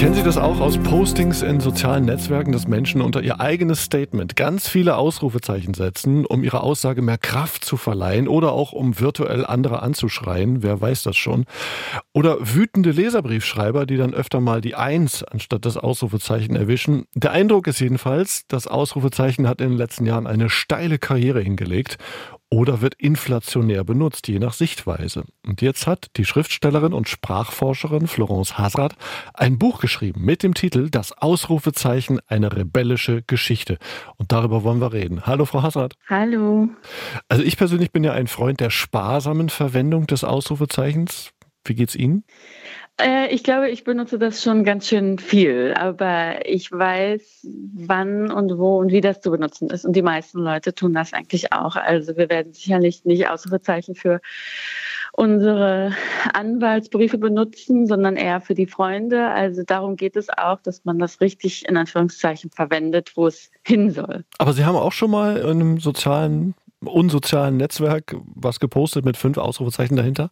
Kennen Sie das auch aus Postings in sozialen Netzwerken, dass Menschen unter ihr eigenes Statement ganz viele Ausrufezeichen setzen, um ihrer Aussage mehr Kraft zu verleihen oder auch um virtuell andere anzuschreien? Wer weiß das schon? Oder wütende Leserbriefschreiber, die dann öfter mal die Eins anstatt das Ausrufezeichen erwischen. Der Eindruck ist jedenfalls, das Ausrufezeichen hat in den letzten Jahren eine steile Karriere hingelegt oder wird inflationär benutzt, je nach Sichtweise. Und jetzt hat die Schriftstellerin und Sprachforscherin Florence Hazard ein Buch geschrieben mit dem Titel Das Ausrufezeichen eine rebellische Geschichte. Und darüber wollen wir reden. Hallo, Frau Hazard. Hallo. Also ich persönlich bin ja ein Freund der sparsamen Verwendung des Ausrufezeichens. Wie geht's Ihnen? Äh, ich glaube, ich benutze das schon ganz schön viel, aber ich weiß, wann und wo und wie das zu benutzen ist. Und die meisten Leute tun das eigentlich auch. Also wir werden sicherlich nicht Ausrufezeichen für unsere Anwaltsbriefe benutzen, sondern eher für die Freunde. Also darum geht es auch, dass man das richtig in Anführungszeichen verwendet, wo es hin soll. Aber Sie haben auch schon mal in einem sozialen, unsozialen Netzwerk was gepostet mit fünf Ausrufezeichen dahinter?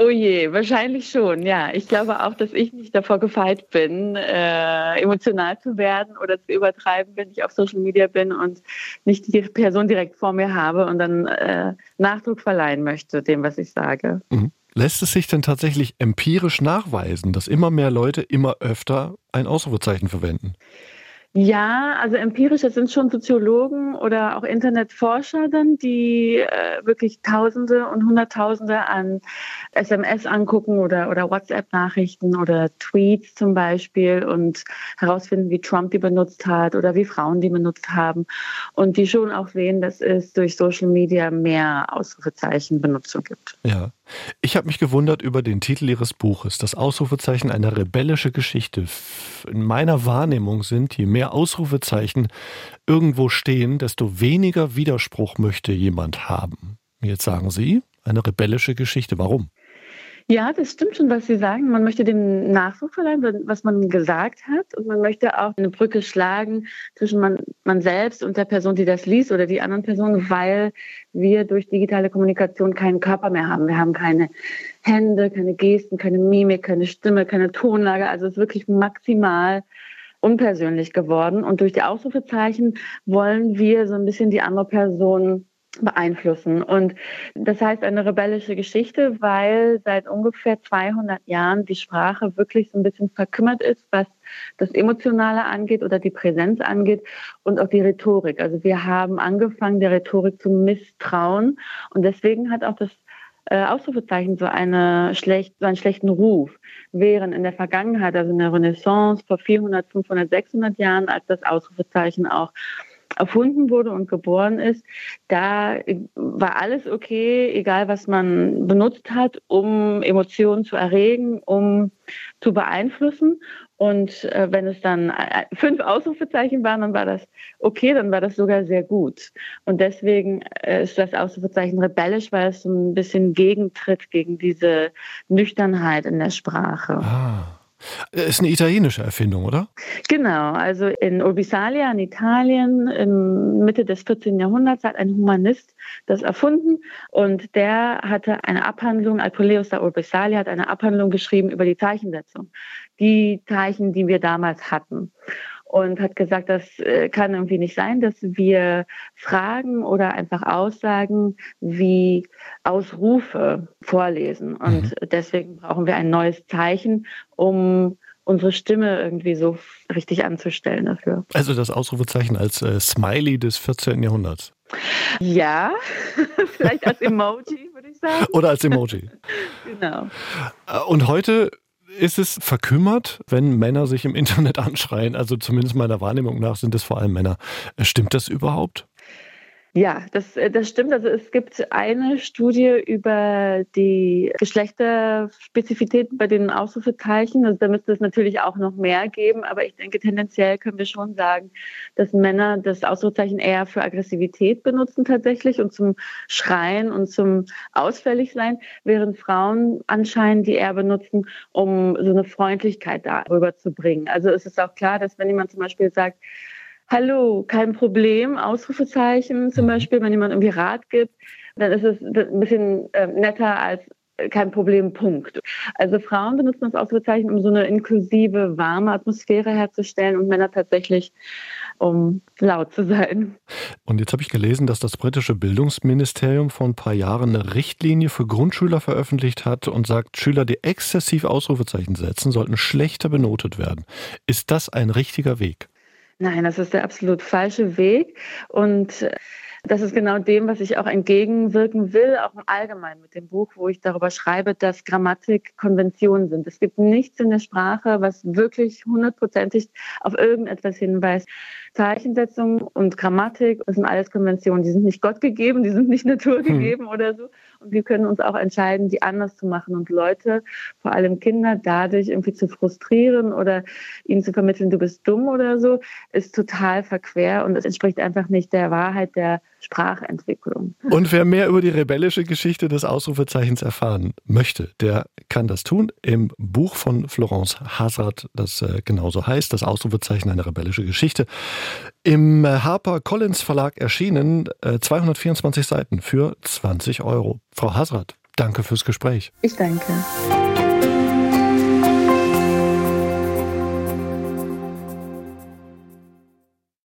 Oh je, wahrscheinlich schon, ja. Ich glaube auch, dass ich nicht davor gefeit bin, äh, emotional zu werden oder zu übertreiben, wenn ich auf Social Media bin und nicht die Person direkt vor mir habe und dann äh, Nachdruck verleihen möchte, dem, was ich sage. Mhm. Lässt es sich denn tatsächlich empirisch nachweisen, dass immer mehr Leute immer öfter ein Ausrufezeichen verwenden? Ja, also empirisch, das sind schon Soziologen oder auch Internetforscher dann, die äh, wirklich Tausende und Hunderttausende an SMS angucken oder, oder WhatsApp-Nachrichten oder Tweets zum Beispiel und herausfinden, wie Trump die benutzt hat oder wie Frauen die benutzt haben und die schon auch sehen, dass es durch Social Media mehr Ausrufezeichen-Benutzung gibt. Ja. Ich habe mich gewundert über den Titel Ihres Buches, das Ausrufezeichen eine rebellische Geschichte. In meiner Wahrnehmung sind, je mehr Ausrufezeichen irgendwo stehen, desto weniger Widerspruch möchte jemand haben. Jetzt sagen Sie, eine rebellische Geschichte. Warum? Ja, das stimmt schon, was Sie sagen. Man möchte dem Nachdruck verleihen, was man gesagt hat. Und man möchte auch eine Brücke schlagen zwischen man, man selbst und der Person, die das liest oder die anderen Personen, weil wir durch digitale Kommunikation keinen Körper mehr haben. Wir haben keine Hände, keine Gesten, keine Mimik, keine Stimme, keine Tonlage. Also es ist wirklich maximal unpersönlich geworden. Und durch die Ausrufezeichen wollen wir so ein bisschen die andere Person beeinflussen. Und das heißt eine rebellische Geschichte, weil seit ungefähr 200 Jahren die Sprache wirklich so ein bisschen verkümmert ist, was das Emotionale angeht oder die Präsenz angeht und auch die Rhetorik. Also wir haben angefangen, der Rhetorik zu misstrauen und deswegen hat auch das äh, Ausrufezeichen so, eine schlecht, so einen schlechten Ruf. Während in der Vergangenheit, also in der Renaissance vor 400, 500, 600 Jahren, als das Ausrufezeichen auch erfunden wurde und geboren ist, da war alles okay, egal was man benutzt hat, um Emotionen zu erregen, um zu beeinflussen. Und äh, wenn es dann äh, fünf Ausrufezeichen waren, dann war das okay, dann war das sogar sehr gut. Und deswegen äh, ist das Ausrufezeichen rebellisch, weil es so ein bisschen gegentritt gegen diese Nüchternheit in der Sprache. Ah. Ist eine italienische Erfindung, oder? Genau, also in Urbisalia in Italien Mitte des 14. Jahrhunderts hat ein Humanist das erfunden und der hatte eine Abhandlung, Alpoleus da Urbisalia hat eine Abhandlung geschrieben über die Zeichensetzung, die Zeichen, die wir damals hatten und hat gesagt, das äh, kann irgendwie nicht sein, dass wir Fragen oder einfach Aussagen wie Ausrufe vorlesen. Und mhm. deswegen brauchen wir ein neues Zeichen, um unsere Stimme irgendwie so richtig anzustellen dafür. Also das Ausrufezeichen als äh, Smiley des 14. Jahrhunderts. Ja, vielleicht als Emoji, würde ich sagen. Oder als Emoji. genau. Äh, und heute ist es verkümmert, wenn Männer sich im Internet anschreien? Also zumindest meiner Wahrnehmung nach sind es vor allem Männer. Stimmt das überhaupt? Ja, das, äh, das stimmt. Also es gibt eine Studie über die Geschlechterspezifität bei den Ausrufezeichen. Also da müsste es natürlich auch noch mehr geben, aber ich denke, tendenziell können wir schon sagen, dass Männer das Ausrufezeichen eher für Aggressivität benutzen tatsächlich und zum Schreien und zum Ausfälligsein, während Frauen anscheinend die eher benutzen, um so eine Freundlichkeit darüber zu bringen. Also es ist auch klar, dass wenn jemand zum Beispiel sagt, Hallo, kein Problem, Ausrufezeichen zum mhm. Beispiel, wenn jemand irgendwie Rat gibt, dann ist es ein bisschen äh, netter als kein Problem, Punkt. Also Frauen benutzen das Ausrufezeichen, um so eine inklusive, warme Atmosphäre herzustellen und Männer tatsächlich, um laut zu sein. Und jetzt habe ich gelesen, dass das britische Bildungsministerium vor ein paar Jahren eine Richtlinie für Grundschüler veröffentlicht hat und sagt, Schüler, die exzessiv Ausrufezeichen setzen, sollten schlechter benotet werden. Ist das ein richtiger Weg? Nein, das ist der absolut falsche Weg. Und das ist genau dem, was ich auch entgegenwirken will, auch im Allgemeinen mit dem Buch, wo ich darüber schreibe, dass Grammatik Konventionen sind. Es gibt nichts in der Sprache, was wirklich hundertprozentig auf irgendetwas hinweist. Zeichensetzung und Grammatik das sind alles Konventionen. Die sind nicht Gott gegeben, die sind nicht Natur hm. gegeben hm. oder so. Und wir können uns auch entscheiden, die anders zu machen und Leute, vor allem Kinder, dadurch irgendwie zu frustrieren oder ihnen zu vermitteln, du bist dumm oder so, ist total verquer und es entspricht einfach nicht der Wahrheit der Sprachentwicklung. Und wer mehr über die rebellische Geschichte des Ausrufezeichens erfahren möchte, der kann das tun im Buch von Florence Hazard, das äh, genauso heißt, das Ausrufezeichen eine rebellische Geschichte. Im äh, Harper Collins Verlag erschienen, 224 äh, Seiten für 20 Euro. Frau Hazard, danke fürs Gespräch. Ich danke.